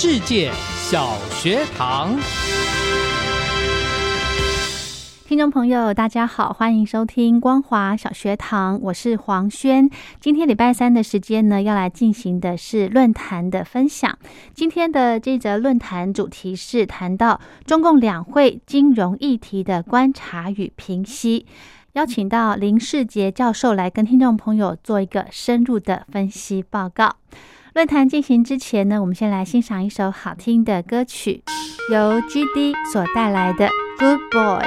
世界小学堂，听众朋友，大家好，欢迎收听光华小学堂，我是黄轩。今天礼拜三的时间呢，要来进行的是论坛的分享。今天的这则论坛主题是谈到中共两会金融议题的观察与评析，邀请到林世杰教授来跟听众朋友做一个深入的分析报告。论坛进行之前呢，我们先来欣赏一首好听的歌曲，由 G D 所带来的《Good Boy》。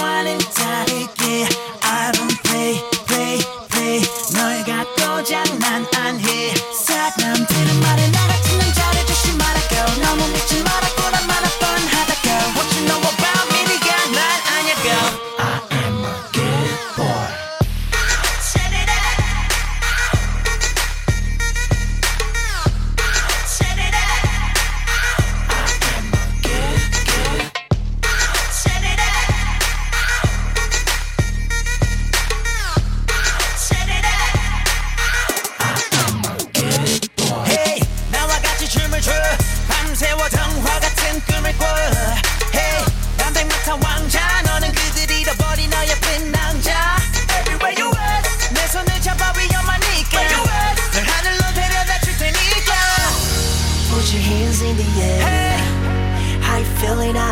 wine and dine again. I don't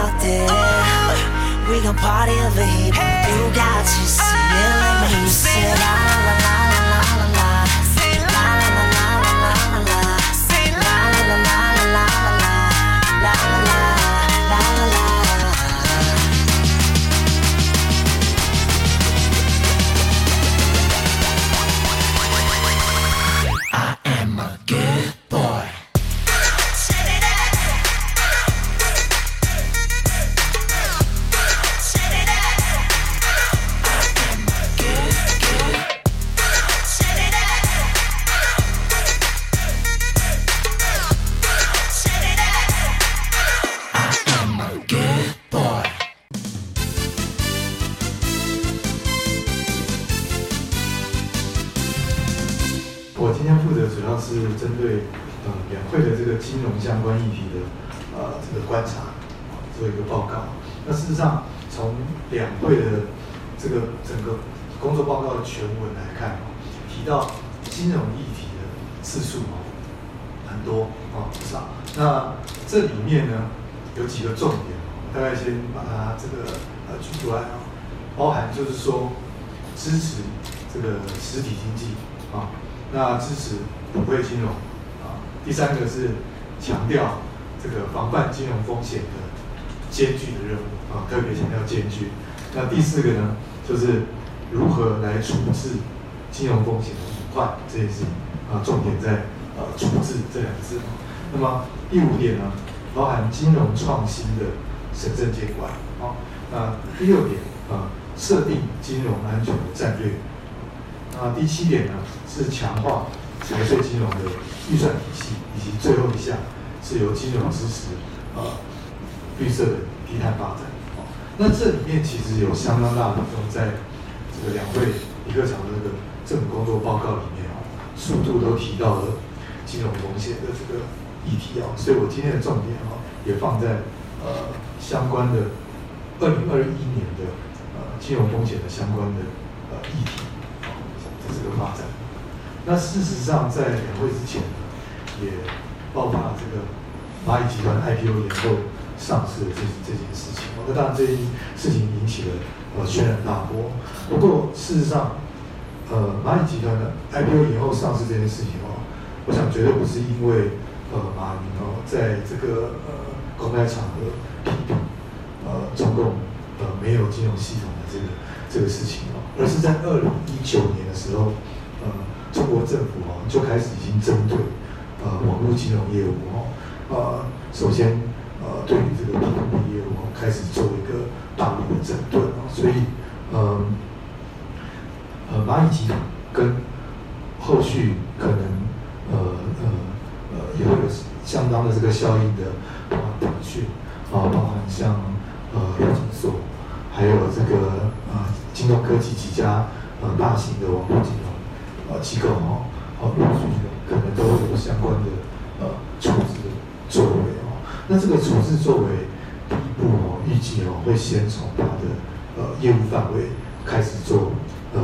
out there? We gon' party over here. You got to see it. Let me say la 议题的呃这个观察，做一个报告。那事实上，从两会的这个整个工作报告的全文来看，提到金融议题的次数哦很多哦不少。那这里面呢有几个重点，大概先把它这个呃举出来啊，包含就是说支持这个实体经济啊，那支持普惠金融啊，第三个是强调这个防范金融风险的艰巨的任务啊，特别强调艰巨。那第四个呢，就是如何来处置金融风险的隐患这件事情啊，重点在呃处置这两个字。那么第五点呢，包含金融创新的审慎监管啊。那第六点啊，设定金融安全的战略。那第七点呢，是强化财税金融的预算体系，以及最后一项是由金融支持呃绿色的低碳发展。哦，那这里面其实有相当大的比重在这个两会李克强的这个政府工作报告里面哦，速度都提到了金融风险的这个议题哦，所以我今天的重点哦，也放在呃相关的二零二一年的呃金融风险的相关的呃议题哦的这个发展。那事实上，在两会之前，也爆发了这个蚂蚁集团 IPO 延后上市的这这件事情。那当然，这件事情引起了呃轩然大波。不过，事实上，呃，蚂蚁集团的 IPO 延后上市这件事情哦，我想绝对不是因为呃马云哦在这个呃公开场合批评呃中共呃没有金融系统的这个这个事情哦，而是在二零一九年的时候，呃，中国政府哦就开始已经针对呃网络金融业务哦，呃，首先呃对于这个 P to P 业务开始做一个大力的整顿哦，所以嗯。呃蚂蚁集团跟后续可能呃呃呃也会有相当的这个效应的，包含腾讯啊，包含像呃陆金所，还有这个呃金融科技几家呃大型的网络金融呃机构哦，哦陆续可能都会有相关的呃处置作为哦。那这个处置作为第一步哦，预计哦会先从它的呃业务范围开始做呃。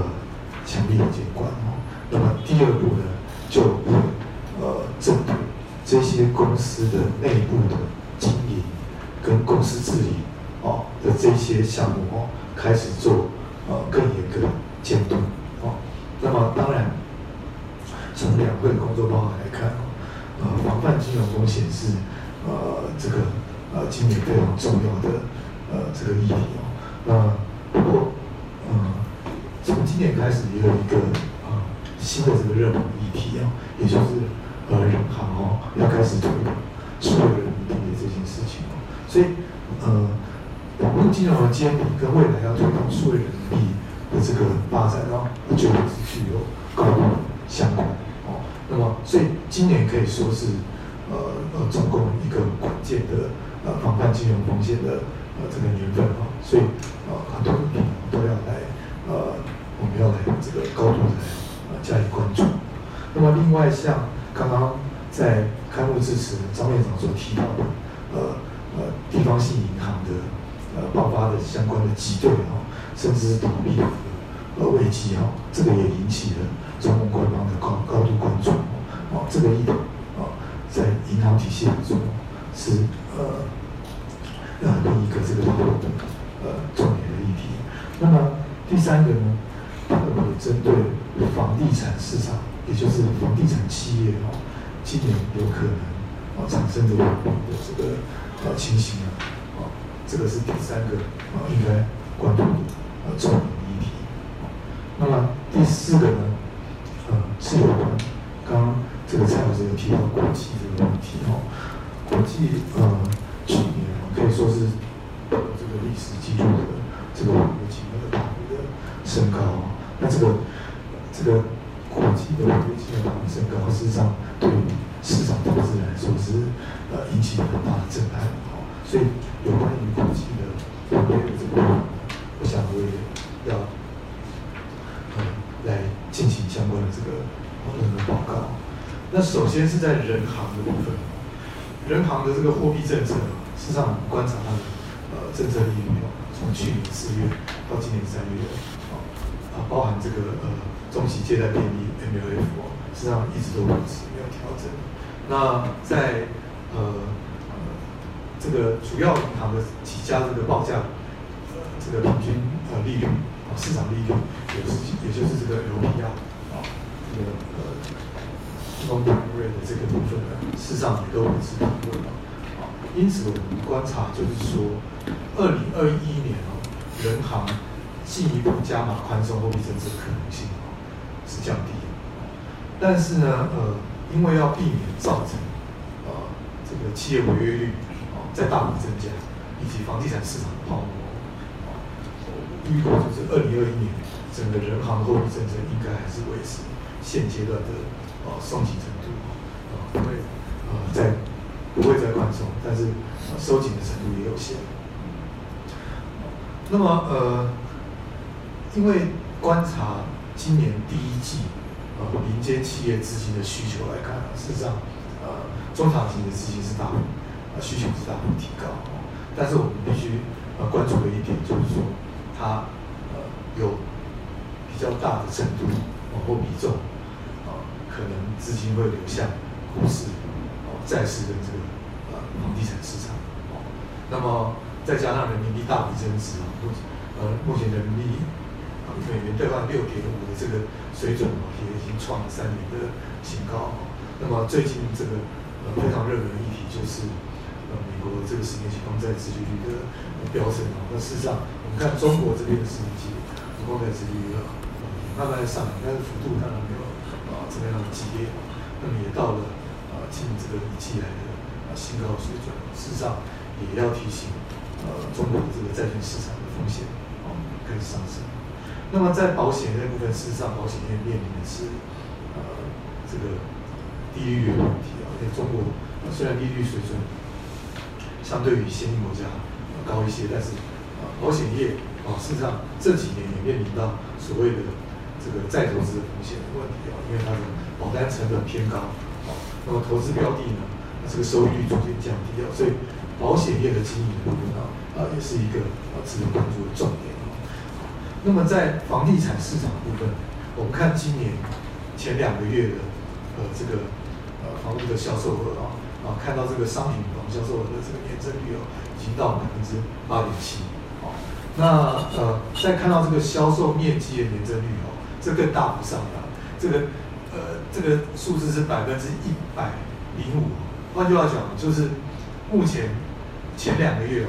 强力的监管哦，那么第二步呢，就会呃针对这些公司的内部的经营跟公司治理哦的这些项目哦，开始做呃更严格的监督哦。那么当然，工作报告来看，呃，防范金融风险是呃这个呃今年非常重要的呃这个议题哦。那不过嗯。从今年开始也有一个啊新的这个热门议题啊，也就是呃人行哦要开始推动数位人民币的这件事情哦，所以呃网络金融的监理跟未来要推动数位人民币的这个发展哦，就会是具有高度相关。那么所以今年可以说是呃呃中共一个关键的呃防范金融风险的呃这个年份哦，所以呃很多议题都要来呃。我们要来这个高度的呃加以关注。那么另外像刚刚在开幕致辞张院长所提到的，呃呃地方性银行的呃爆发的相关的挤兑哦，甚至是倒闭的呃危机哦，这个也引起了中共官方的高高度关注。这个议题哦，在银行体系中是呃呃另一个这个讨论的呃重点的议题。那么第三个呢？特别针对房地产市场，也就是房地产企业哦，今年有可能啊产生的的这个呃情形啊，哦，这个是第三个啊应该关注的呃重点议题。那么第四个呢，呃是有关刚刚这个蔡老师有提到国际这个问题哦，国际呃去年可以说是这个历史记录的这个国际的大幅的升高。那这个这个国际的危机的升高，事实上对于市场投资来说是呃引起很大的震撼。哦，所以有关于国际的方面的这个，我想我也要呃来进行相关的这个讨论的报告。那首先是在人行的部分，人行的这个货币政策，事实上我们观察它的呃政策利率，从去年四月到今年三月啊，啊包含这个呃中期借贷便利 MLF 事，实上一直都维持没有调整。那在呃呃这个主要银行的几家这个报价呃这个平均呃利率啊市场利率，也是也就是这个 LPR 啊这个呃 long term rate 的这个部分呢，事实上也都维持平稳了啊。因此我们观察就是说，二零二一年哦，人行进一步加码宽松货币政策的可能性是降低的。但是呢，呃，因为要避免造成呃这个企业违约率哦在大幅增加，以及房地产市场的泡沫，啊，我预估就是二零二一年整个人行货币政策应该还是维持现阶段的呃松紧程度，呃，不会呃在不会再宽松，但是、呃、收紧的程度也有限。那么呃，因为观察今年第一季呃民间企业资金的需求来看啊，事实上呃中长期的资金是大幅呃需求是大幅提高，哦但是我们必须呃关注的一点就是说它呃有比较大的程度哦或比重啊、可能资金会流向股市哦债市跟这个呃房地产市场哦，那么再加上人民币大幅增值啊，目呃目前人民币啊美元兑换六点五的这个水准哦，也已经创了三年的新高哦。那么最近这个呃非常热门的议题就是呃美国这个十年期公债殖利率的飙升啊。那事实上我们看中国这边的十年期公债殖利率啊，慢慢上来，但是幅度当然没有这么样的激烈，那么也到了呃近这个一季来的呃新高水准。事实上也要提醒呃中国这个债券市场的风险哦开始上升。那么在保险那部分，事实上保险业面临的是呃这个低利率的问题啊，因为中国虽然利率水准相对于先进国家高一些，但是呃保险业啊事实上这几年也面临到所谓的这个再投资的风险的问题啊，因为它的保单成本偏高啊，那么投资标的呢，这个收益率逐渐降低啊，所以保险业的经营部分啊啊也是一个呃值得关注的重点啊。那么在房地产市场部分，我们看今年前两个月的呃这个呃房屋的销售额啊啊，看到这个商品房销售额的这个年增率哦，已经到百分之八点七哦。那呃再看到这个销售面积的年增率哦，这更大幅上涨，这个呃这个数字是百分之一百零五。换句话讲，就是目前前两个月哦，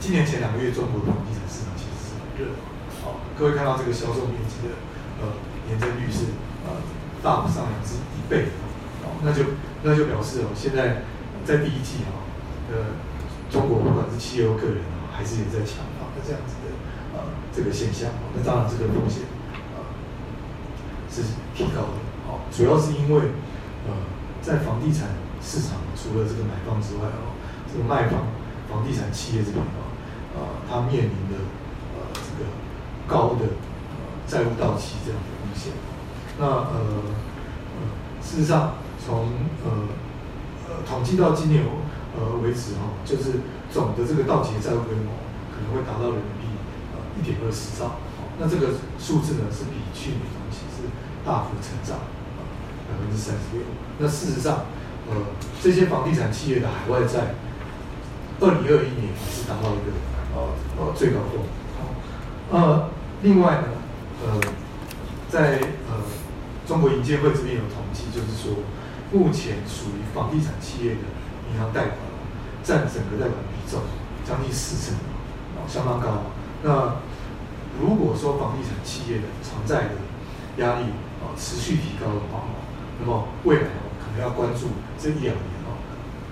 今年前两个月中国的房地产市场其实是很热的。好、各位看到这个销售面积的呃年增率是呃大幅上扬是一倍，哦，那就那就表示哦，现在在第一季哈、呃，中国不管是企业或个人啊、还是也在抢房的这样子的呃这个现象，哦那当然这个风险提高的，哦，主要是因为呃在房地产市场除了这个买方之外哦，这个卖方房地产企业这边哦，呃，它面临的呃这个高的呃债务到期这样的风险。那呃呃，事实上从呃呃统计到今年呃为止哈、就是总的这个到期的债务规模可能会达到人民币呃一点二四兆，那这个数字呢是比去年同期是大幅成长百分之三十六。那事实上呃这些房地产企业的海外债，二零二一年也是达到一个呃呃最高峰。呃，另外呢，呃，在呃中国银监会这边有统计，就是说，目前属于房地产企业的银行贷款占整个贷款比重将近四成，哦，相当高。那如果说房地产企业的偿债的压力啊、持续提高的话，哦那么未来可能要关注这一两年哦，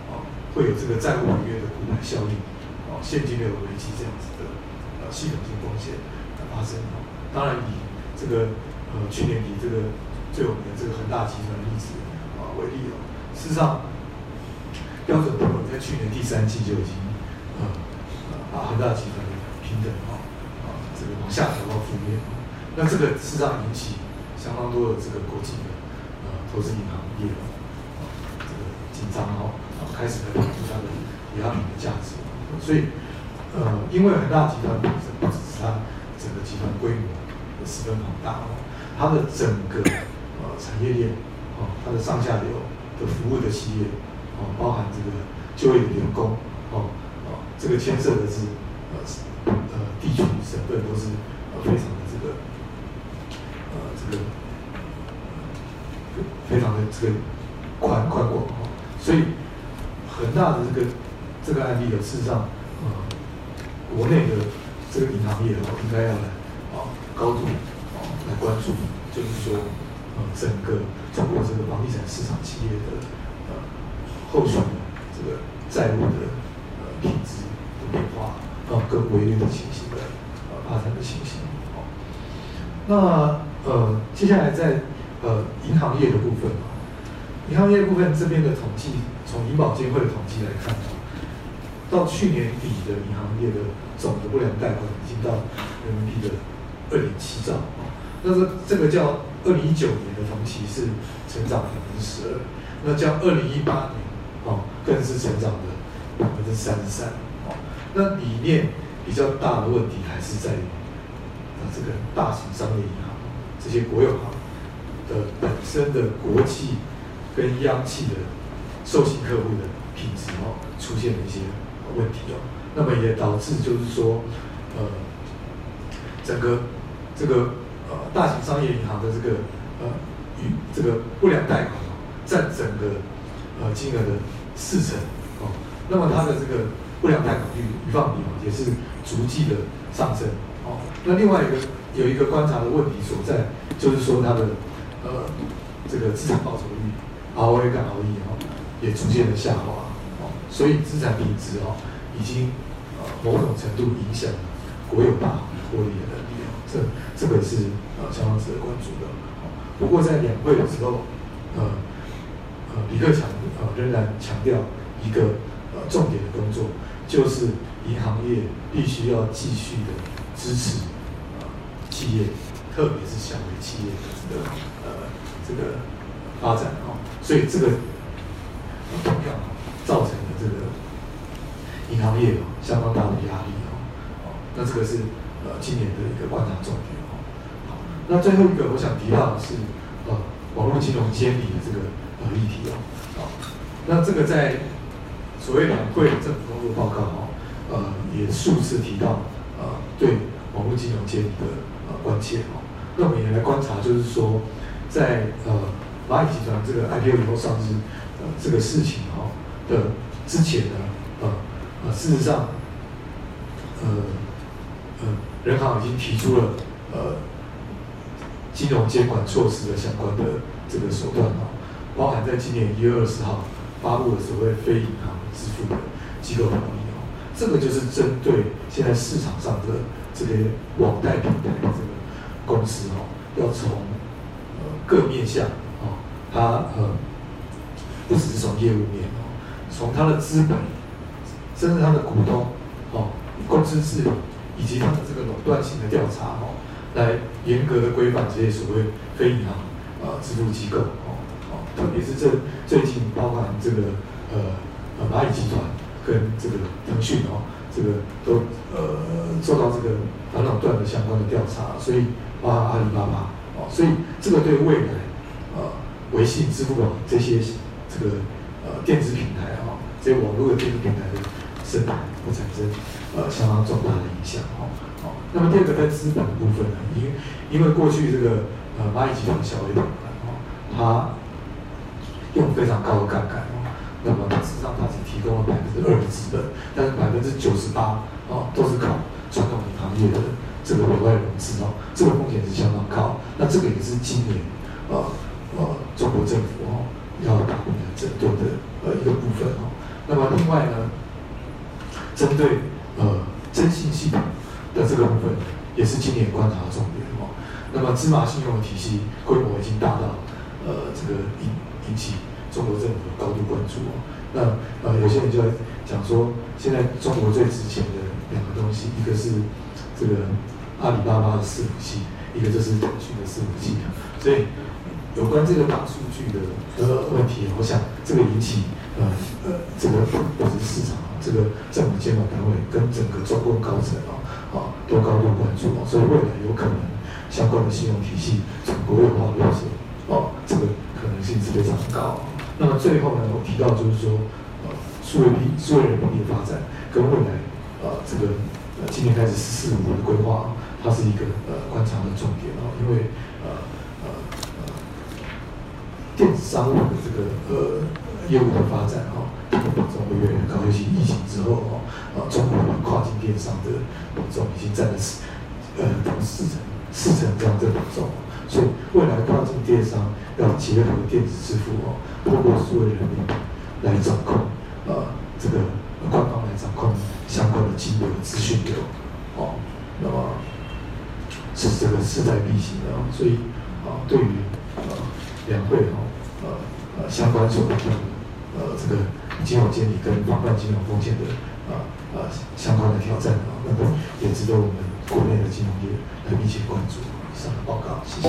哦会有这个债务违约的骨牌效应，哦现金流危机这样子的呃系统性风险的发生哦。当然以这个呃去年底这个最有名的这个恒大集团例子啊、为例哦，事实上标准普尔在去年第三季就已经呃呃把恒大集团平等啊啊这个往下调到负面，那这个事实上引起相当多的这个国际的呃投资银行业哦张哦，啊开始来评估它的抵押品的价值。所以，呃，因为恒大集团本身不只是它整个集团规模十分庞大哦，它的整个呃产业链哦，它的上下游的服务的企业哦，包含这个就业的员工哦，哦，这个牵涉的是呃呃地区省份都是呃非常的这个这个非常的这个宽宽广啊，所以恒大的这个这个案例呢，事实上呃国内的这个银行业哦，应该要来啊高度啊来关注，就是说呃整个中国这个房地产市场企业的呃后续的这个债务的呃品质的变化，啊跟违约的情形的呃发展的情形。哦，那呃接下来在呃银行业的部分。啊，银行业部分这边的统计，从银保监会的统计来看，到去年底的银行业的总的不良贷款已经到人民币的二点七兆。啊，那这这个叫二零一九年的同期是成长百分之十二，那叫二零一八年哦更是成长的百分之三十三。啊，那里面比较大的问题还是在于这个大型商业银行这些国有行的本身的国际跟央企的授信客户的品质哦出现了一些问题哦，那么也导致就是说呃整个这个呃大型商业银行的这个呃与这个不良贷款占整个呃金额的四成哦，那么它的这个不良贷款率余放比也是逐季的上升哦，那另外一个有一个观察的问题所在，就是说它的呃这个资产报酬率 ROE 跟 ROE 哦也逐渐的下滑哦，所以资产品质哦已经呃某种程度影响国有大行获利的能力哦，这这个是呃相当值得关注的。不过在两会的时候，呃呃李克强呃仍然强调一个呃重点的工作，就是银行业必须要继续的支持企业，特别是小微企业的这个呃这个发展哦，所以这个呃同样造成了这个银行业哦相当大的压力哦，哦，那这个是呃今年的一个观察重点哦。好，那最后一个我想提到的是呃网络金融监理的这个呃议题哦，好，那这个在所谓两会政府工作报告哦，呃也数次提到呃对网络金融监理的关切哦，那我们也来观察，就是说在呃蚂蚁集团这个 IPO 以后上市呃这个事情哦的之前呢，呃呃事实上呃呃人行已经提出了呃金融监管措施的相关的这个手段哦，包含在今年一月二十号发布的所谓非银行支付的机构条例哦，这个就是针对现在市场上的这些网贷平台的这个公司哦，要从呃各面向哦，它呃不只是从业务面哦，从它的资本，甚至它的股东哦，公司治理以及它的这个垄断性的调查哦，来严格的规范这些所谓非银行呃支付机构哦哦，特别是这最近包含这个呃呃蚂蚁集团跟这个腾讯哦，这个都呃受到这个反垄断的相关的调查，所以包含阿里巴巴哦，所以这个对未来呃微信、支付宝这些这个呃电子平台啊、这些网络的电子平台的生态会产生呃相当重大的影响哦。好，那么第二个在资本的部分呢，因为因为过去这个呃蚂蚁集团小微软哦，它用非常高的杠杆哦，那么事实上它只提供了百分之二的资本，但是百分之九十八哦都是靠传统银行业的这个委外融资哦，这个风险是相当高。那这个也是今年呃呃中国政府哦要大力的整顿的呃一个部分哦。那么另外呢，针对呃征信系统的这个部分，也是今年观察的重点哦。那么芝麻信用的体系规模已经大到呃这个引引起中国政府的高度关注哦。那呃有些人就讲说，现在中国最值钱的两个东西，一个是这个阿里巴巴的伺服器，一个就是腾讯的伺服器啊。所以有关这个大数据的呃问题，我想这个引起呃呃这个不不只是市场，这个政府监管单位跟整个中共高层啊啊都高度关注啊，所以未来有可能相关的信用体系从国有化落实哦，这个可能性是非常高。那么最后呢，我提到就是说，呃，数位币、数位人民币的发展跟未来呃这个呃今年开始“十四五”的规划，它是一个呃观察的重点哦，因为呃呃呃电子商务的这个呃业务的发展哈，这个比重会越来越高，尤其疫情之后哦，呃中国的跨境电商的比重已经占了四呃四成四成这样的比重。所以未来跨境电商要结合电子支付哦，透过数位人民来掌控，呃，这个官方来掌控相关的金流资讯流，哦，那么是这个势在必行的啊。所以啊，对于呃两会哈，呃呃相关所的呃这个金融监理跟防范金融风险的啊呃相关的挑战啊，那么也值得我们国内的金融业来密切关注。以上的报告，谢谢。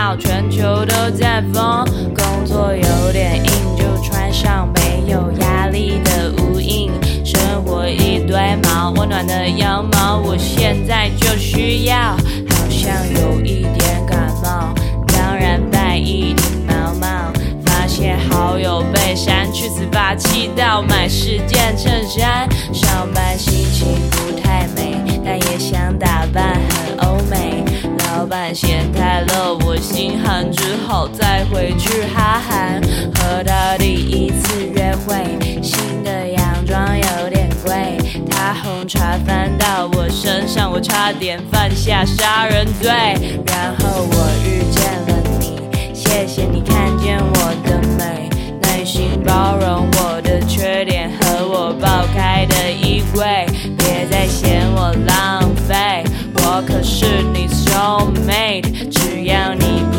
知道全球都在疯，工作有点硬就穿上没有压力的无印。生活一堆毛，温暖的羊毛，我现在就需要。好像有一点感冒，当然带一顶毛帽。发现好友被删去，自发气到买十件衬衫。上班心情不太美，但也想打扮很欧美。半闲太热，我心寒，只好再回去哈韩。和他第一次约会，新的洋装有点贵，他红茶翻到我身上，我差点犯下杀人罪。然后我遇见了你，谢谢你看见我的美，耐心包容我的缺点和我爆开的衣柜，别再嫌我浪费。我可是你soul mate，只要你不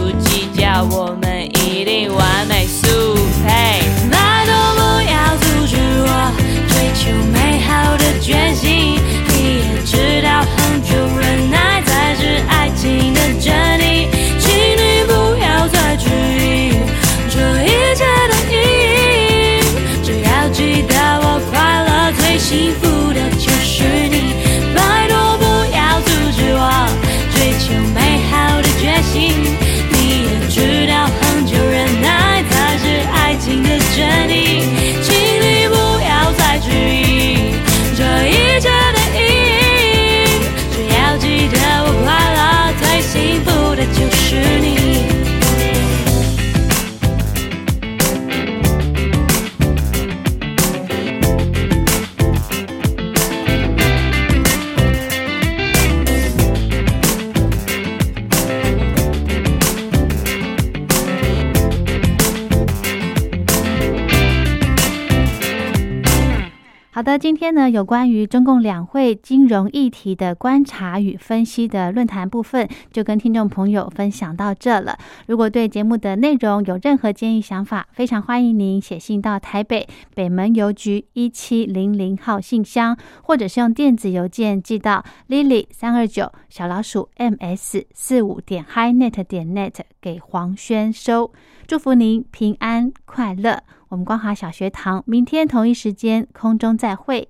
好的，今天呢有关于中共两会金融议题的观察与分析的论坛部分，就跟听众朋友分享到这了。如果对节目的内容有任何建议想法，非常欢迎您写信到台北北门邮局一七零零号信箱，或者是用电子邮件寄到 lily 三二九小老鼠 ms 四五点 HiNet 点 net 给黄轩收。祝福您平安快乐。我们光华小学堂明天同一时间空中再会。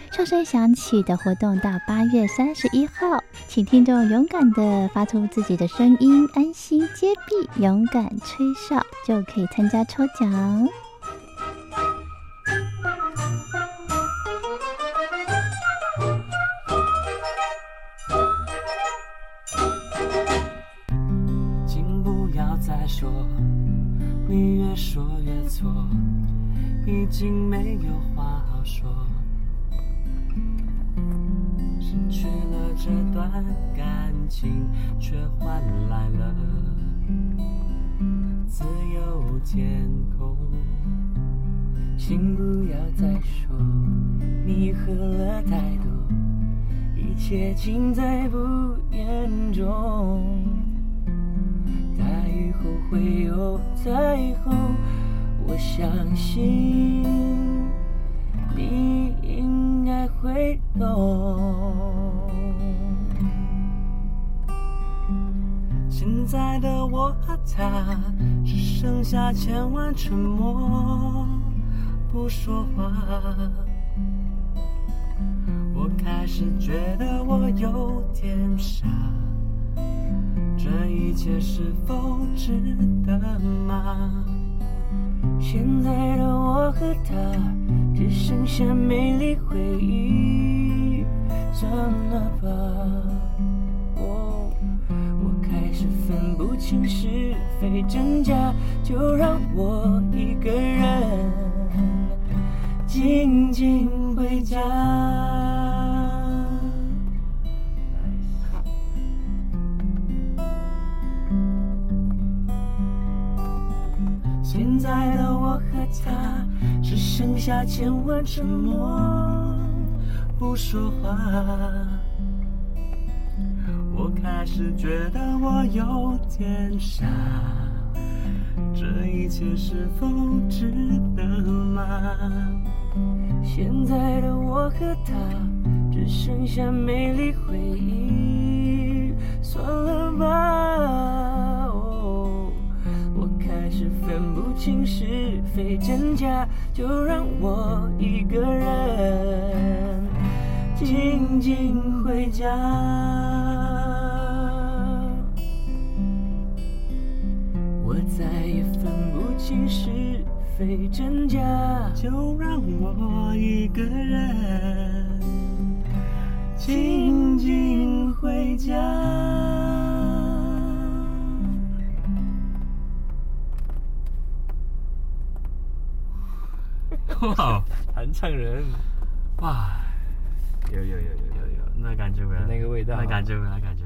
哨声响起的活动到八月三十一号，请听众勇敢的发出自己的声音，安心接币，勇敢吹哨，就可以参加抽奖。请不要再说，你越说越错，已经没有话好说。感情，却换来了自由天空。请不要再说你喝了太多，一切尽在不言中。大雨后会有彩虹，我相信你应该会懂。现在的我和他只剩下千万沉默，不说话。我开始觉得我有点傻。这一切是否值得吗？现在的我和他只剩下美丽回忆，算了吧。分不清是非真假，就让我一个人静静回家。现在的我和他只剩下千万沉默，不说话。开始觉得我有点傻，这一切是否值得吗？现在的我和他只剩下美丽回忆，算了吧。我开始分不清是非真假，就让我一个人静静回家。再也分不清是非真假，就让我一个人静静回家。哇，弹唱人，哇，有有有有有有，那感觉回来，那个味道。那感觉回来，感觉